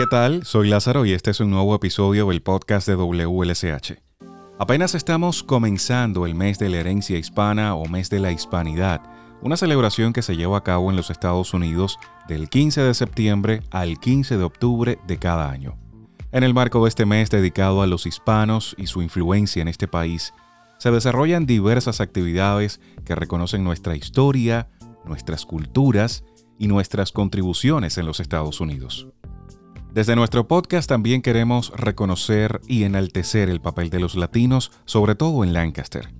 ¿Qué tal? Soy Lázaro y este es un nuevo episodio del podcast de WLSH. Apenas estamos comenzando el mes de la herencia hispana o mes de la hispanidad, una celebración que se lleva a cabo en los Estados Unidos del 15 de septiembre al 15 de octubre de cada año. En el marco de este mes dedicado a los hispanos y su influencia en este país, se desarrollan diversas actividades que reconocen nuestra historia, nuestras culturas y nuestras contribuciones en los Estados Unidos. Desde nuestro podcast también queremos reconocer y enaltecer el papel de los latinos, sobre todo en Lancaster.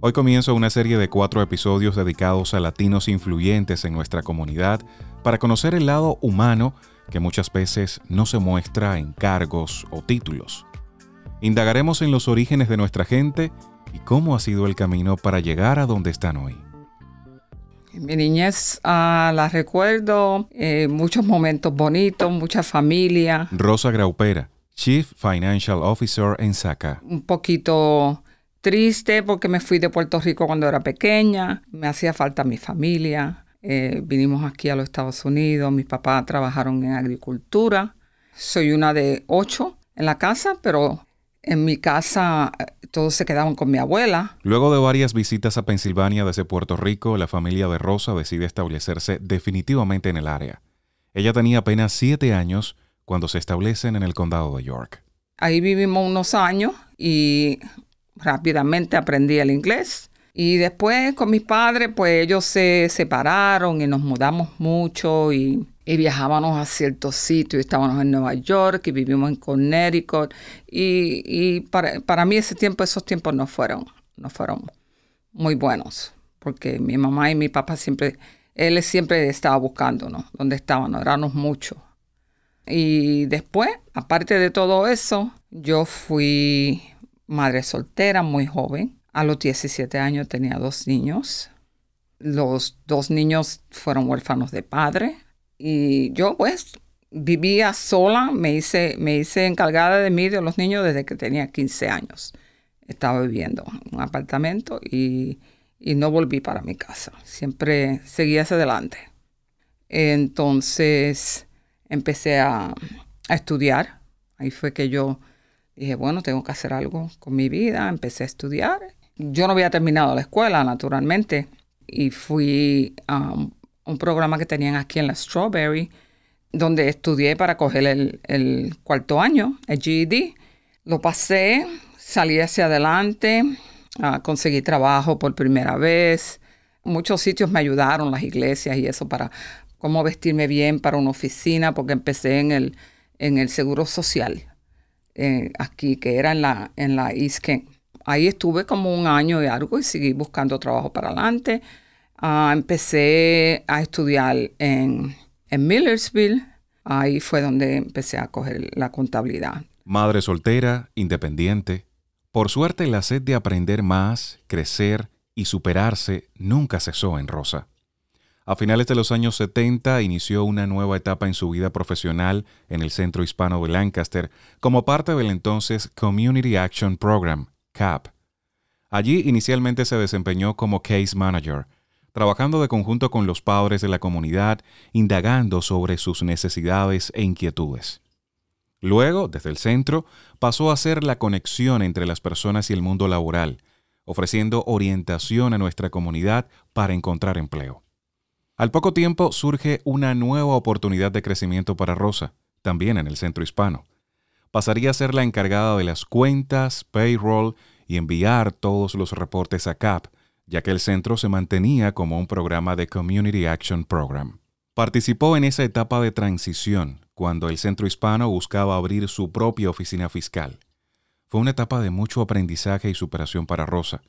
Hoy comienzo una serie de cuatro episodios dedicados a latinos influyentes en nuestra comunidad para conocer el lado humano que muchas veces no se muestra en cargos o títulos. Indagaremos en los orígenes de nuestra gente y cómo ha sido el camino para llegar a donde están hoy. Mi niñez ah, la recuerdo, eh, muchos momentos bonitos, mucha familia. Rosa Graupera, Chief Financial Officer en SACA. Un poquito triste porque me fui de Puerto Rico cuando era pequeña, me hacía falta mi familia. Eh, vinimos aquí a los Estados Unidos, mis papás trabajaron en agricultura. Soy una de ocho en la casa, pero en mi casa eh, todos se quedaban con mi abuela. Luego de varias visitas a Pensilvania desde Puerto Rico, la familia de Rosa decide establecerse definitivamente en el área. Ella tenía apenas siete años cuando se establecen en el condado de York. Ahí vivimos unos años y rápidamente aprendí el inglés. Y después con mis padres, pues ellos se separaron y nos mudamos mucho y y viajábamos a ciertos sitios, estábamos en Nueva York y vivimos en Connecticut y, para, mí ese tiempo, esos tiempos no fueron, no fueron muy buenos, porque mi mamá y mi papá siempre, él siempre estaba buscando, ¿no? ¿Dónde estábamos? Éramos muchos. Y después, aparte de todo eso, yo fui madre soltera muy joven. A los 17 años tenía dos niños. Los dos niños fueron huérfanos de padre. Y yo pues vivía sola, me hice, me hice encargada de mí, de los niños, desde que tenía 15 años. Estaba viviendo en un apartamento y, no volví para mi casa. Siempre seguí hacia adelante. Entonces empecé a, a estudiar. Ahí fue que yo dije, bueno, tengo que hacer algo con mi vida. Empecé a estudiar. Yo no había terminado la escuela, naturalmente, y fui a un programa que tenían aquí en la Strawberry, donde estudié para coger el, cuarto año, el GED. Lo pasé, salí hacia adelante, uh, conseguí trabajo por primera vez. Muchos sitios me ayudaron, las iglesias y eso, para cómo vestirme bien para una oficina, porque empecé en el, en el Seguro Social, eh, aquí, que era en la, en la East. Ahí estuve como un año y algo y seguí buscando trabajo para adelante. Ah, empecé a estudiar en, en Millersville. Ahí fue donde empecé a coger la contabilidad. Madre soltera, independiente. Por suerte la sed de aprender más, crecer y superarse nunca cesó en Rosa. A finales de los años 70 inició una nueva etapa en su vida profesional en el Centro Hispano de Lancaster como parte del entonces Community Action Program, CAP. Allí inicialmente se desempeñó como case manager, trabajando de conjunto con los padres de la comunidad, indagando sobre sus necesidades e inquietudes. Luego, desde el centro, pasó a ser la conexión entre las personas y el mundo laboral, ofreciendo orientación a nuestra comunidad para encontrar empleo. Al poco tiempo surge una nueva oportunidad de crecimiento para Rosa, también en el centro hispano. Pasaría a ser la encargada de las cuentas, payroll y enviar todos los reportes a CAP, ya que el centro se mantenía como un programa de Community Action Program. Participó en esa etapa de transición, cuando el centro hispano buscaba abrir su propia oficina fiscal. Fue una etapa de mucho aprendizaje y superación para Rosa.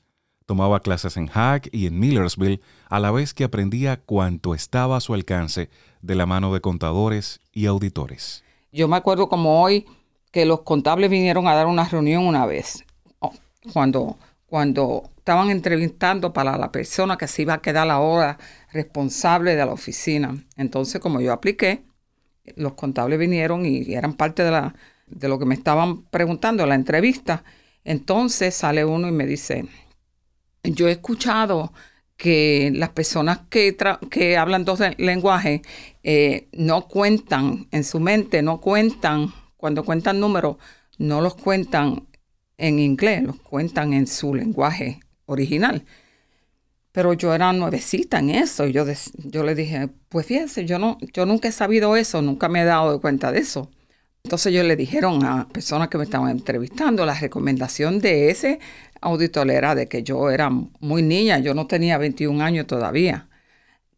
Tomaba clases en Hack y en Millersville, a la vez que aprendía cuanto estaba a su alcance de la mano de contadores y auditores. Yo me acuerdo como hoy que los contables vinieron a dar una reunión una vez, oh, cuando, cuando estaban entrevistando para la persona que se iba a quedar ahora responsable de la oficina. Entonces, como yo apliqué, los contables vinieron y eran parte de, la, de lo que me estaban preguntando la entrevista. Entonces sale uno y me dice, yo he escuchado que las personas que, que hablan dos lenguajes eh, no cuentan en su mente, no cuentan, cuando cuentan números, no los cuentan en inglés, los cuentan en su lenguaje original. Pero yo era nuevecita en eso. Y yo, yo le dije, pues fíjense, yo, no, yo nunca he sabido eso, nunca me he dado cuenta de eso. Entonces ellos le dijeron a personas que me estaban entrevistando, la recomendación de ese auditor era de que yo era muy niña, yo no tenía 21 años todavía,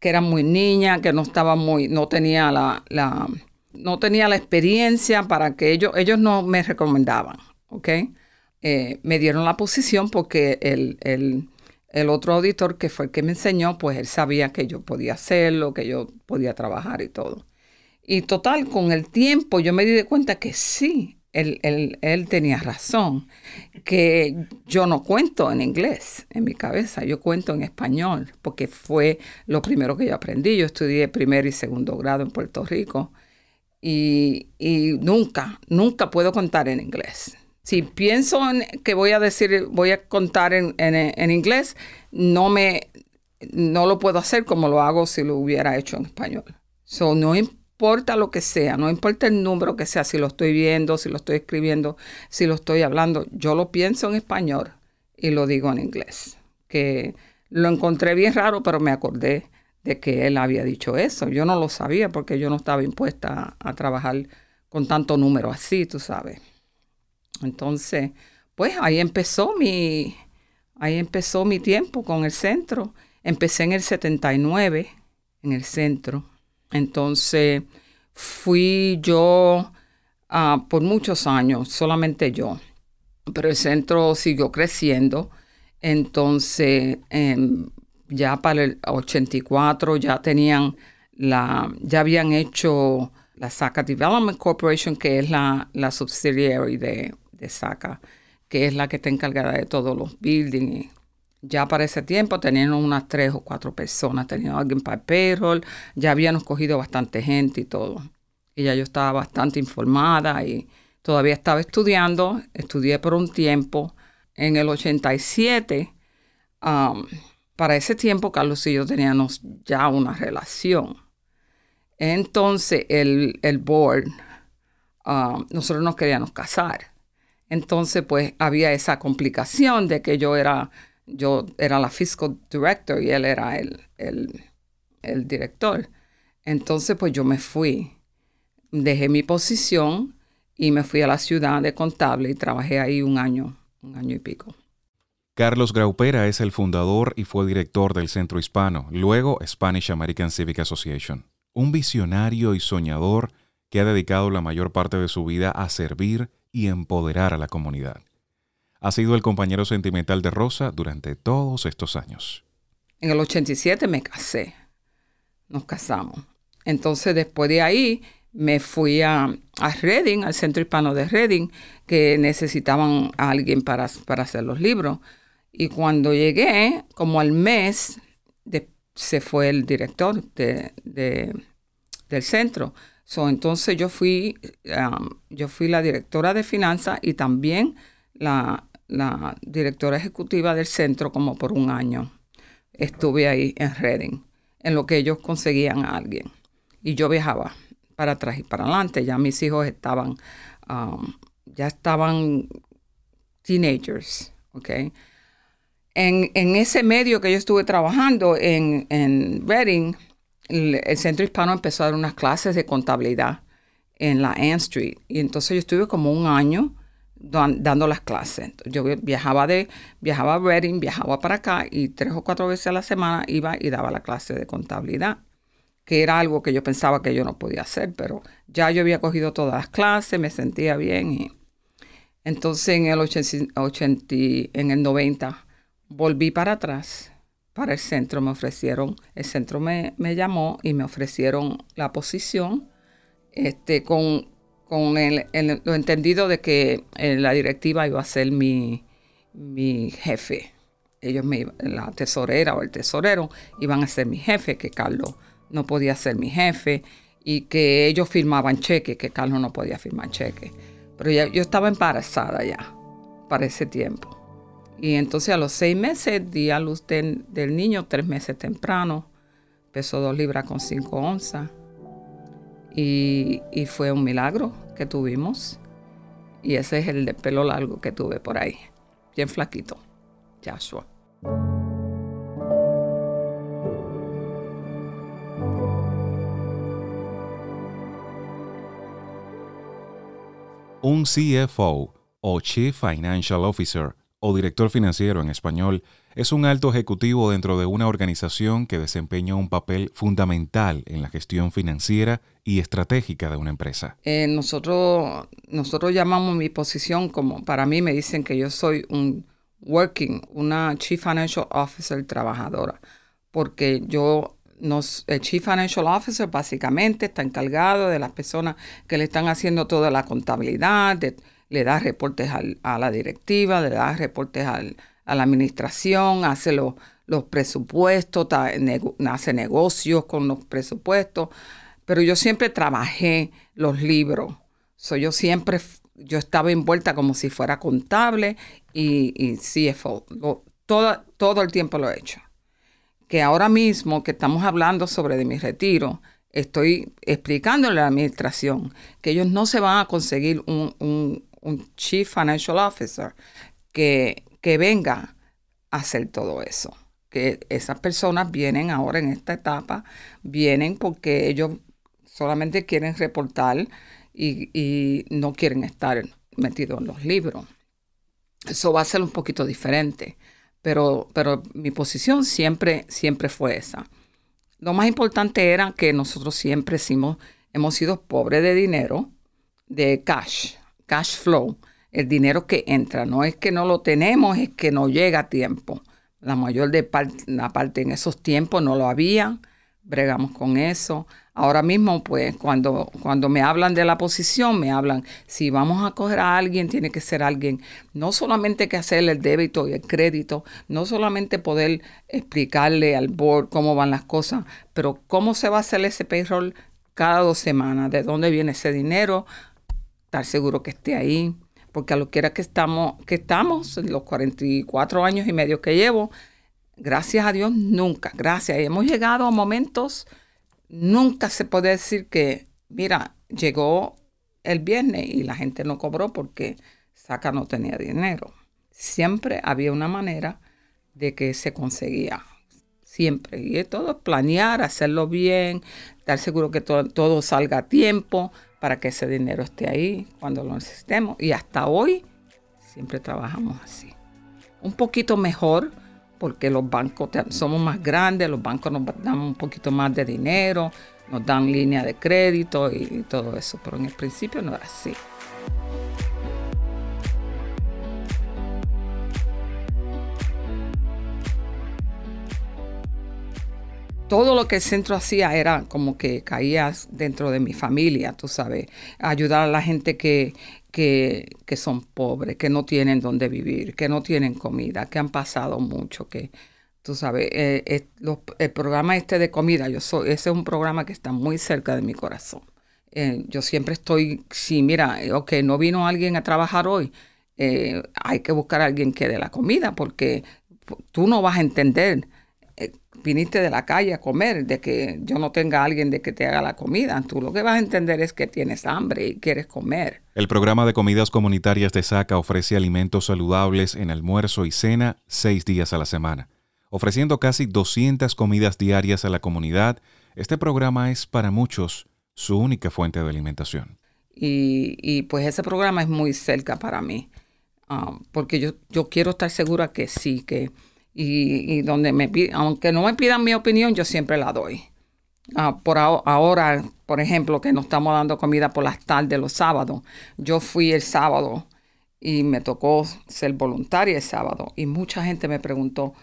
que era muy niña, que no estaba muy, no tenía la, la no tenía la experiencia para que ellos, ellos no me recomendaban, ¿ok? Eh, me dieron la posición porque el, el, el otro auditor que fue el que me enseñó, pues él sabía que yo podía hacerlo, que yo podía trabajar y todo. Y total, con el tiempo yo me di de cuenta que sí, él, él, tenía razón, que yo no cuento en inglés en mi cabeza, yo cuento en español, porque fue lo primero que yo aprendí. Yo estudié primer y segundo grado en Puerto Rico y, nunca, nunca puedo contar en inglés. Si pienso en que voy a decir, voy a contar en, en inglés, no me, no lo puedo hacer como lo hago si lo hubiera hecho en español. So, no, importa lo que sea, no importa el número que sea, si lo estoy viendo, si lo estoy escribiendo, si lo estoy hablando, yo lo pienso en español y lo digo en inglés. Que lo encontré bien raro, pero me acordé de que él había dicho eso. Yo no lo sabía porque yo no estaba impuesta a, a trabajar con tanto número así, tú sabes. Entonces, pues ahí empezó mi, ahí empezó mi tiempo con el centro. Empecé en el 79 en el centro entonces fui yo ah, por muchos años, solamente yo, pero el centro siguió creciendo. Entonces, em, ya para el 84 ya tenían la, ya habían hecho la SACA Development Corporation, que es la, la subsidiary de, de SACA, que es la que está encargada de todos los buildings ya para ese tiempo tenían unas tres o cuatro personas, tenían alguien para payroll, ya habíamos cogido bastante gente y todo. Y ya yo estaba bastante informada y todavía estaba estudiando, estudié por un tiempo. En el 87, um, para ese tiempo Carlos y yo teníamos ya una relación. Entonces el, el board, um, nosotros nos queríamos casar. Entonces pues había esa complicación de que yo era yo era la fiscal director y él era el, el, director. Entonces, pues yo me fui, dejé mi posición y me fui a la ciudad de contable y trabajé ahí un año, un año y pico. Carlos Graupera es el fundador y fue director del Centro Hispano, luego Spanish American Civic Association. Un visionario y soñador que ha dedicado la mayor parte de su vida a servir y empoderar a la comunidad ha sido el compañero sentimental de Rosa durante todos estos años. En el 87 me casé, nos casamos. Entonces después de ahí me fui a, Reading, al Centro Hispano de Reading, que necesitaban a alguien para, para hacer los libros. Y cuando llegué, como al mes, se fue el director de, del centro. Entonces yo fui, um, yo fui la directora de finanzas y también la, directora ejecutiva del centro como por un año. Estuve ahí en Reading, en lo que ellos conseguían a alguien. Y yo viajaba para atrás y para adelante. Ya mis hijos estaban, um, ya estaban teenagers, ¿ok? En, ese medio que yo estuve trabajando en, en Reading, el, Centro Hispano empezó a dar unas clases de contabilidad en la Ann Street. Y entonces yo estuve como un año dando las clases. Yo viajaba de viajaba a Reading, viajaba para acá y tres o cuatro veces a la semana iba y daba la clase de contabilidad, que era algo que yo pensaba que yo no podía hacer, pero ya yo había cogido todas las clases, me sentía bien y entonces en el 80, en el 90 volví para atrás para el centro, me ofrecieron, el centro me, me llamó y me ofrecieron la posición este, con con el, lo entendido de que eh, la directiva iba a ser mi, mi jefe. Ellos, me, la tesorera o el tesorero, iban a ser mi jefe, que Carlos no podía ser mi jefe y que ellos firmaban cheques, que Carlos no podía firmar cheques. Pero ya, yo estaba embarazada ya para ese tiempo. Y entonces a los seis meses di a luz del niño, tres meses temprano. Pesó dos libras con cinco onzas. Y, y, fue un milagro que tuvimos. Y ese es el de pelo largo que tuve por ahí. Bien flaquito. Joshua. Un CFO o Chief Financial Officer o director financiero en español es un alto ejecutivo dentro de una organización que desempeña un papel fundamental en la gestión financiera y estratégica de una empresa. Eh, nosotros, nosotros llamamos mi posición como, para mí me dicen que yo soy un working, una Chief Financial Officer trabajadora, porque yo el Chief Financial Officer básicamente está encargado de las personas que le están haciendo toda la contabilidad, le da reportes a la directiva, le da reportes a la administración, hace los, presupuestos, hace negocios con los presupuestos. Pero yo siempre trabajé los libros. yo siempre, yo estaba envuelta como si fuera contable y, y CFO. todo, todo el tiempo lo he hecho que ahora mismo que estamos hablando sobre de mi retiro, estoy explicándole a la administración que ellos no se van a conseguir un, un, Chief Financial Officer que, que venga a hacer todo eso. Que esas personas vienen ahora en esta etapa, vienen porque ellos solamente quieren reportar y, y no quieren estar metidos en los libros. Eso va a ser un poquito diferente pero, pero mi posición siempre, siempre fue esa. Lo más importante era que nosotros siempre hemos sido pobres de dinero, de cash, cash flow, el dinero que entra. No es que no lo tenemos, es que no llega a tiempo. La mayor de la parte en esos tiempos no lo había, bregamos con eso. Ahora mismo, pues, cuando, cuando me hablan de la posición, me hablan, si vamos a coger a alguien, tiene que ser alguien, no solamente que hacerle el débito y el crédito, no solamente poder explicarle al board cómo van las cosas, pero cómo se va a hacer ese payroll cada dos semanas, de dónde viene ese dinero, estar seguro que esté ahí, porque a lo que era que estamos, que estamos, los 44 años y medio que llevo, gracias a Dios, nunca, gracias. Hemos llegado a momentos nunca se puede decir que, mira, llegó el viernes y la gente no cobró porque Saca no tenía dinero. Siempre había una manera de que se conseguía. Siempre. Y todo planear, hacerlo bien, estar seguro que todo, todo salga a tiempo para que ese dinero esté ahí cuando lo necesitemos. Y hasta hoy siempre trabajamos así. Un poquito mejor porque los bancos somos más grandes, los bancos nos dan un poquito más de dinero, nos dan línea de crédito y, todo eso, pero en el principio no era así. Todo lo que el centro hacía era como que caías dentro de mi familia, tú sabes, ayudar a la gente que, que, son pobres, que no tienen dónde vivir, que no tienen comida, que han pasado mucho, que tú sabes, eh, el programa este de comida, yo soy, ese es un programa que está muy cerca de mi corazón. Eh, yo siempre estoy, si mira, ok, no vino alguien a trabajar hoy, eh, hay que buscar a alguien que dé la comida, porque tú no vas a entender viniste de la calle a comer, de que yo no tenga alguien de que te haga la comida. Tú lo que vas a entender es que tienes hambre y quieres comer. El programa de comidas comunitarias de SACA ofrece alimentos saludables en almuerzo y cena seis días a la semana. Ofreciendo casi 200 comidas diarias a la comunidad, este programa es para muchos su única fuente de alimentación. Y, pues ese programa es muy cerca para mí, ah, porque yo, yo quiero estar segura que sí, que y, donde me aunque no me pidan mi opinión, yo siempre la doy. Ah, por ahora, por ejemplo, que nos estamos dando comida por las tardes los sábados. Yo fui el sábado y me tocó ser voluntaria el sábado y mucha gente me preguntó,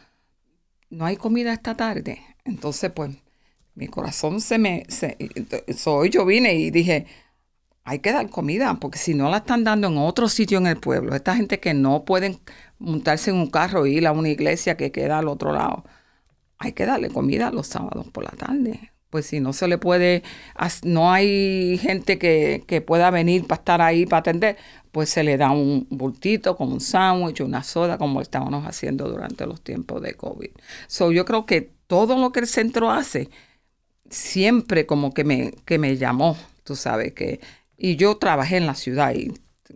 ¿no hay comida esta tarde? Entonces, pues, mi corazón se me... Se, yo vine y dije, hay que dar comida, porque si no la están dando en otro sitio en el pueblo, esta gente que no pueden montarse en un carro e ir a una iglesia que queda al otro lado, hay que darle comida los sábados por la tarde. Pues si no se le puede, no hay gente que, pueda venir para estar ahí, para atender, pues se le da un bultito con un sándwich, una soda, como estábamos haciendo durante los tiempos de COVID. So, yo creo que todo lo que el centro hace, siempre como que me, que me llamó, tú sabes, que... Y yo trabajé en la ciudad y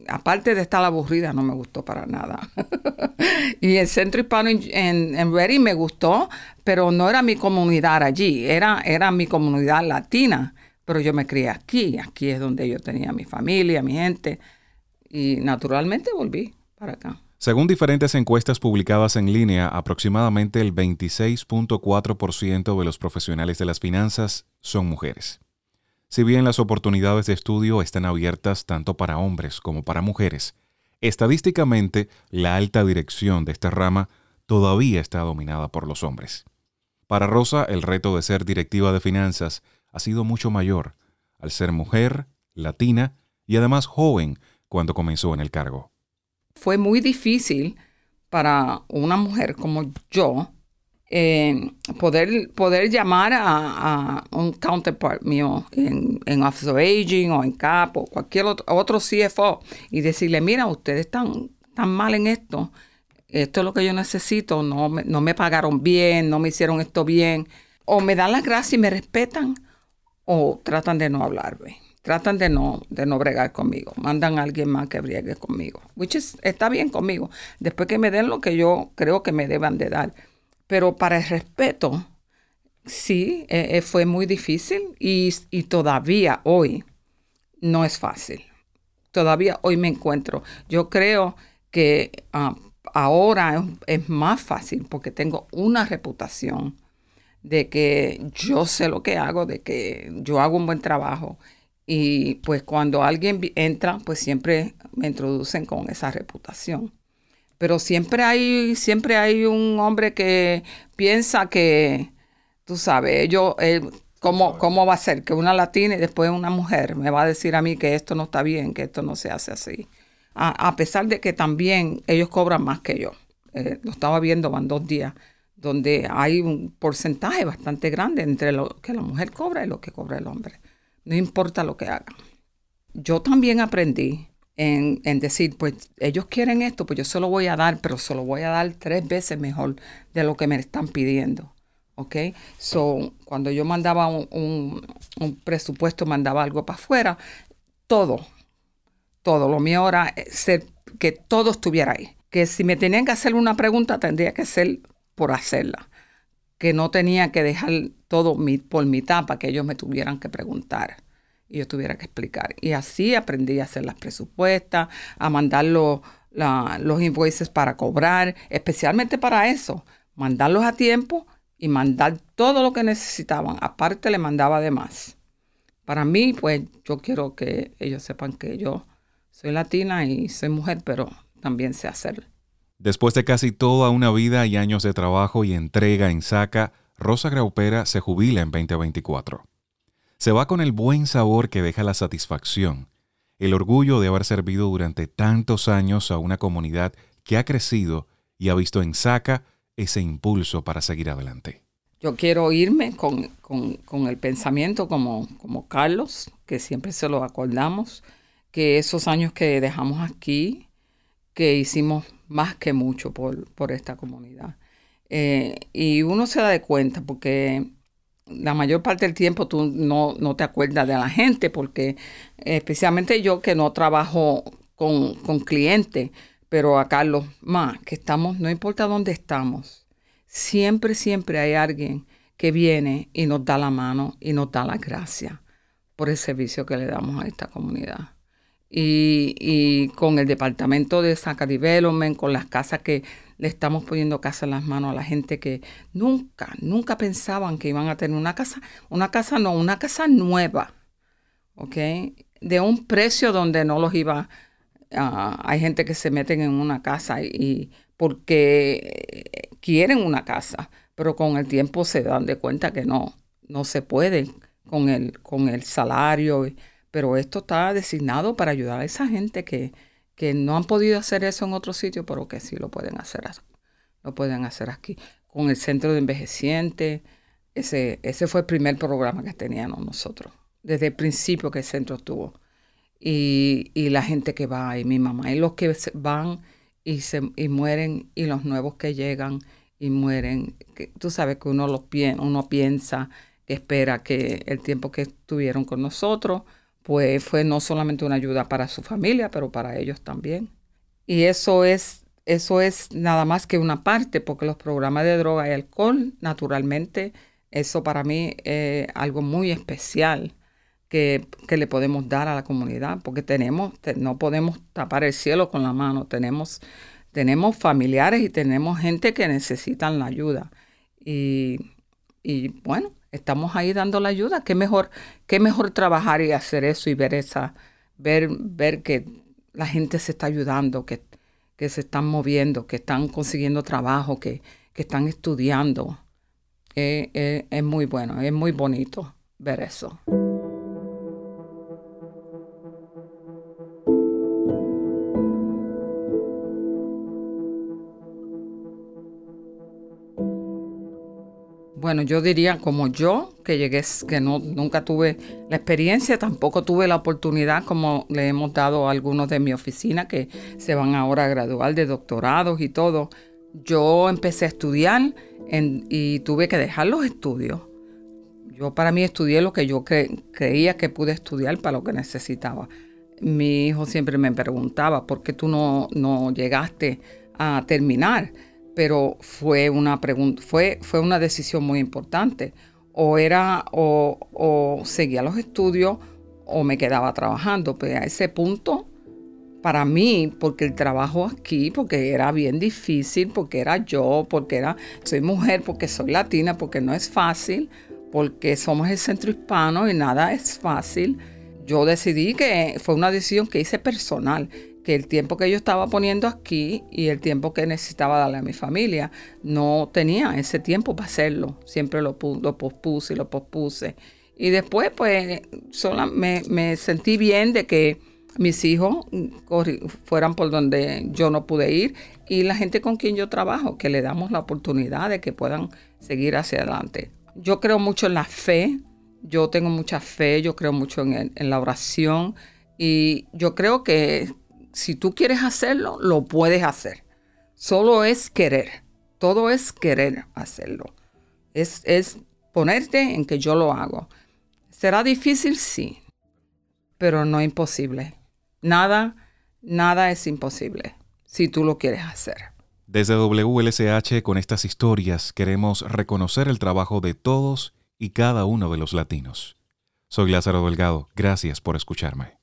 aparte de estar aburrida, no me gustó para nada. y el centro hispano en, en, me gustó, pero no era mi comunidad allí, era, era mi comunidad latina. Pero yo me crié aquí, aquí es donde yo tenía mi familia, mi gente, y naturalmente volví para acá. Según diferentes encuestas publicadas en línea, aproximadamente el 26.4% de los profesionales de las finanzas son mujeres. Si bien las oportunidades de estudio están abiertas tanto para hombres como para mujeres, estadísticamente la alta dirección de esta rama todavía está dominada por los hombres. Para Rosa, el reto de ser directiva de finanzas ha sido mucho mayor, al ser mujer, latina y además joven cuando comenzó en el cargo. Fue muy difícil para una mujer como yo eh, poder, poder llamar a, un counterpart mío en, en Office of Aging o en CAP o cualquier otro, CFO y decirle, mira, ustedes están tan mal en esto, esto es lo que yo necesito, no me, no me pagaron bien, no me hicieron esto bien, o me dan las gracias y me respetan, o tratan de no hablarme, tratan de no, de no bregar conmigo, mandan a alguien más que briegue conmigo, which está bien conmigo, después que me den lo que yo creo que me deban de dar pero para el respeto, sí, eh, eh, fue muy difícil y, todavía hoy no es fácil. Todavía hoy me encuentro. Yo creo que ah, ahora es, más fácil porque tengo una reputación de que yo sé lo que hago, de que yo hago un buen trabajo. Y pues cuando alguien entra, pues siempre me introducen con esa reputación. Pero siempre hay, siempre hay un hombre que piensa que, tú sabes, yo, ¿cómo, ¿cómo va a ser? Que una latina y después una mujer me va a decir a mí que esto no está bien, que esto no se hace así. A, pesar de que también ellos cobran más que yo. Eh, lo estaba viendo, van dos días, donde hay un porcentaje bastante grande entre lo que la mujer cobra y lo que cobra el hombre. No importa lo que hagan. Yo también aprendí en, decir, pues ellos quieren esto, pues yo se lo voy a dar, pero se lo voy a dar tres veces mejor de lo que me están pidiendo. ¿Ok? So, cuando yo mandaba un, presupuesto, mandaba algo para afuera, todo, todo, lo mío era ser, que todo estuviera ahí. Que si me tenían que hacer una pregunta, tendría que ser por hacerla. Que no tenía que dejar todo por mitad para que ellos me tuvieran que preguntar y yo tuviera que explicar. Y así aprendí a hacer las presupuestas, a mandar los, los invoices para cobrar, especialmente para eso, mandarlos a tiempo y mandar todo lo que necesitaban. Aparte le mandaba de más. Para mí, pues yo quiero que ellos sepan que yo soy latina y soy mujer, pero también sé hacerlo. Después de casi toda una vida y años de trabajo y entrega en SACA, Rosa Graupera se jubila en 2024 se va con el buen sabor que deja la satisfacción, el orgullo de haber servido durante tantos años a una comunidad que ha crecido y ha visto en Saca ese impulso para seguir adelante. Yo quiero irme con, el pensamiento como, como Carlos, que siempre se lo acordamos, que esos años que dejamos aquí, que hicimos más que mucho por, esta comunidad. Eh, y uno se da de cuenta porque la mayor parte del tiempo tú no, te acuerdas de la gente, porque especialmente yo que no trabajo con, clientes, pero a Carlos más, que estamos, no importa dónde estamos, siempre, siempre hay alguien que viene y nos da la mano y nos da la gracia por el servicio que le damos a esta comunidad. Y, y con el departamento de Saca Development, con las casas que le estamos poniendo casa en las manos a la gente que nunca, nunca pensaban que iban a tener una casa, una casa no, una casa nueva, ¿ok? De un precio donde no los iba, uh, hay gente que se meten en una casa y, porque quieren una casa, pero con el tiempo se dan de cuenta que no, no se puede con el, con el salario, pero esto está designado para ayudar a esa gente que, que no han podido hacer eso en otro sitio, pero que sí lo pueden hacer, lo pueden hacer aquí. Con el centro de envejecientes, ese, ese fue el primer programa que teníamos nosotros, desde el principio que el centro estuvo. y, y la gente que va y mi mamá y los que van y, se, y mueren y los nuevos que llegan y mueren. Tú sabes que uno, los, uno piensa, espera que el tiempo que estuvieron con nosotros, pues fue no solamente una ayuda para su familia, pero para ellos también. Y eso es, eso es nada más que una parte, porque los programas de droga y alcohol, naturalmente, eso para mí es algo muy especial que, le podemos dar a la comunidad, porque tenemos, no podemos tapar el cielo con la mano, tenemos, tenemos familiares y tenemos gente que necesitan la ayuda. Y, bueno, estamos ahí dando la ayuda. Qué mejor, qué mejor trabajar y hacer eso y ver esa, ver, ver que la gente se está ayudando, que, que se están moviendo, que están consiguiendo trabajo, que, que están estudiando. es muy bueno, es muy bonito ver eso. Bueno, yo diría como yo, que llegué, que no, nunca tuve la experiencia, tampoco tuve la oportunidad, como le hemos dado a algunos de mi oficina que se van ahora a graduar de doctorados y todo. Yo empecé a estudiar y tuve que dejar los estudios. Yo para mí estudié lo que yo creía que pude estudiar para lo que necesitaba. Mi hijo siempre me preguntaba, ¿por qué tú no, no llegaste a terminar? Pero fue una pregunta, fue, fue una decisión muy importante. O era, o, seguía los estudios o me quedaba trabajando. Pues a ese punto, para mí, porque el trabajo aquí, porque era bien difícil, porque era yo, porque era, soy mujer, porque soy latina, porque no es fácil, porque somos el centro hispano y nada es fácil. Yo decidí que fue una decisión que hice personal que el tiempo que yo estaba poniendo aquí y el tiempo que necesitaba darle a mi familia, no tenía ese tiempo para hacerlo. Siempre lo, lo pospuse y lo pospuse. Y después, pues, sola, me, me sentí bien de que mis hijos fueran por donde yo no pude ir y la gente con quien yo trabajo, que le damos la oportunidad de que puedan seguir hacia adelante. Yo creo mucho en la fe, yo tengo mucha fe, yo creo mucho en, en la oración y yo creo que si tú quieres hacerlo, lo puedes hacer. Solo es querer. Todo es querer hacerlo. Es, es ponerte en que yo lo hago. ¿Será difícil? Sí, pero no imposible. Nada, nada es imposible si tú lo quieres hacer. Desde WLSH con estas historias queremos reconocer el trabajo de todos y cada uno de los latinos. Soy Lázaro Delgado, gracias por escucharme.